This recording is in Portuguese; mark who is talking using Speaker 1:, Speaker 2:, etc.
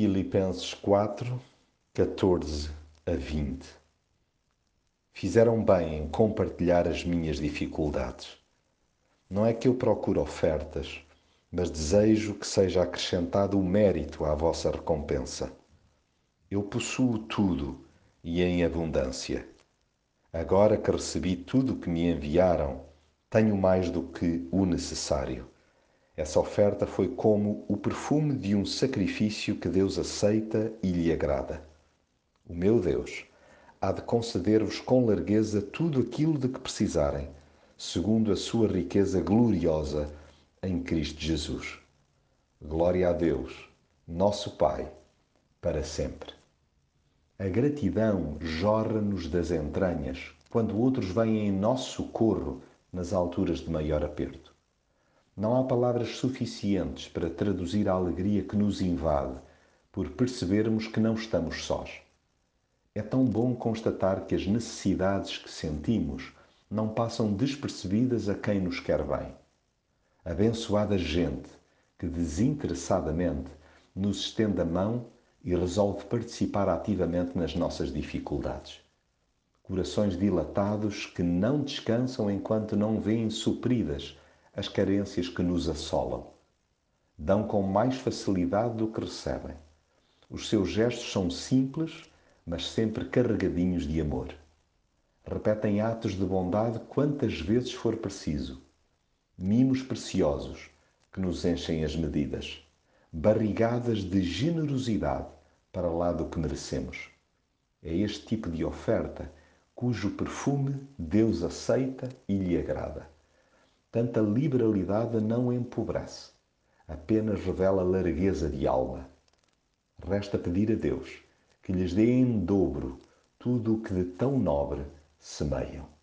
Speaker 1: Filipenses 4, 14 a 20. Fizeram bem em compartilhar as minhas dificuldades. Não é que eu procure ofertas, mas desejo que seja acrescentado o mérito à vossa recompensa. Eu possuo tudo e em abundância. Agora que recebi tudo o que me enviaram, tenho mais do que o necessário. Essa oferta foi como o perfume de um sacrifício que Deus aceita e lhe agrada. O meu Deus há de conceder-vos com largueza tudo aquilo de que precisarem, segundo a sua riqueza gloriosa em Cristo Jesus. Glória a Deus, nosso Pai, para sempre. A gratidão jorra-nos das entranhas quando outros vêm em nosso socorro nas alturas de maior aperto. Não há palavras suficientes para traduzir a alegria que nos invade por percebermos que não estamos sós. É tão bom constatar que as necessidades que sentimos não passam despercebidas a quem nos quer bem. Abençoada gente que desinteressadamente nos estende a mão e resolve participar ativamente nas nossas dificuldades. Corações dilatados que não descansam enquanto não veem supridas as carências que nos assolam. Dão com mais facilidade do que recebem. Os seus gestos são simples, mas sempre carregadinhos de amor. Repetem atos de bondade quantas vezes for preciso. Mimos preciosos que nos enchem as medidas barrigadas de generosidade para lá do que merecemos. É este tipo de oferta cujo perfume Deus aceita e lhe agrada. Tanta liberalidade não empobrece, apenas revela largueza de alma. Resta pedir a Deus que lhes dê em dobro tudo o que de tão nobre semeiam.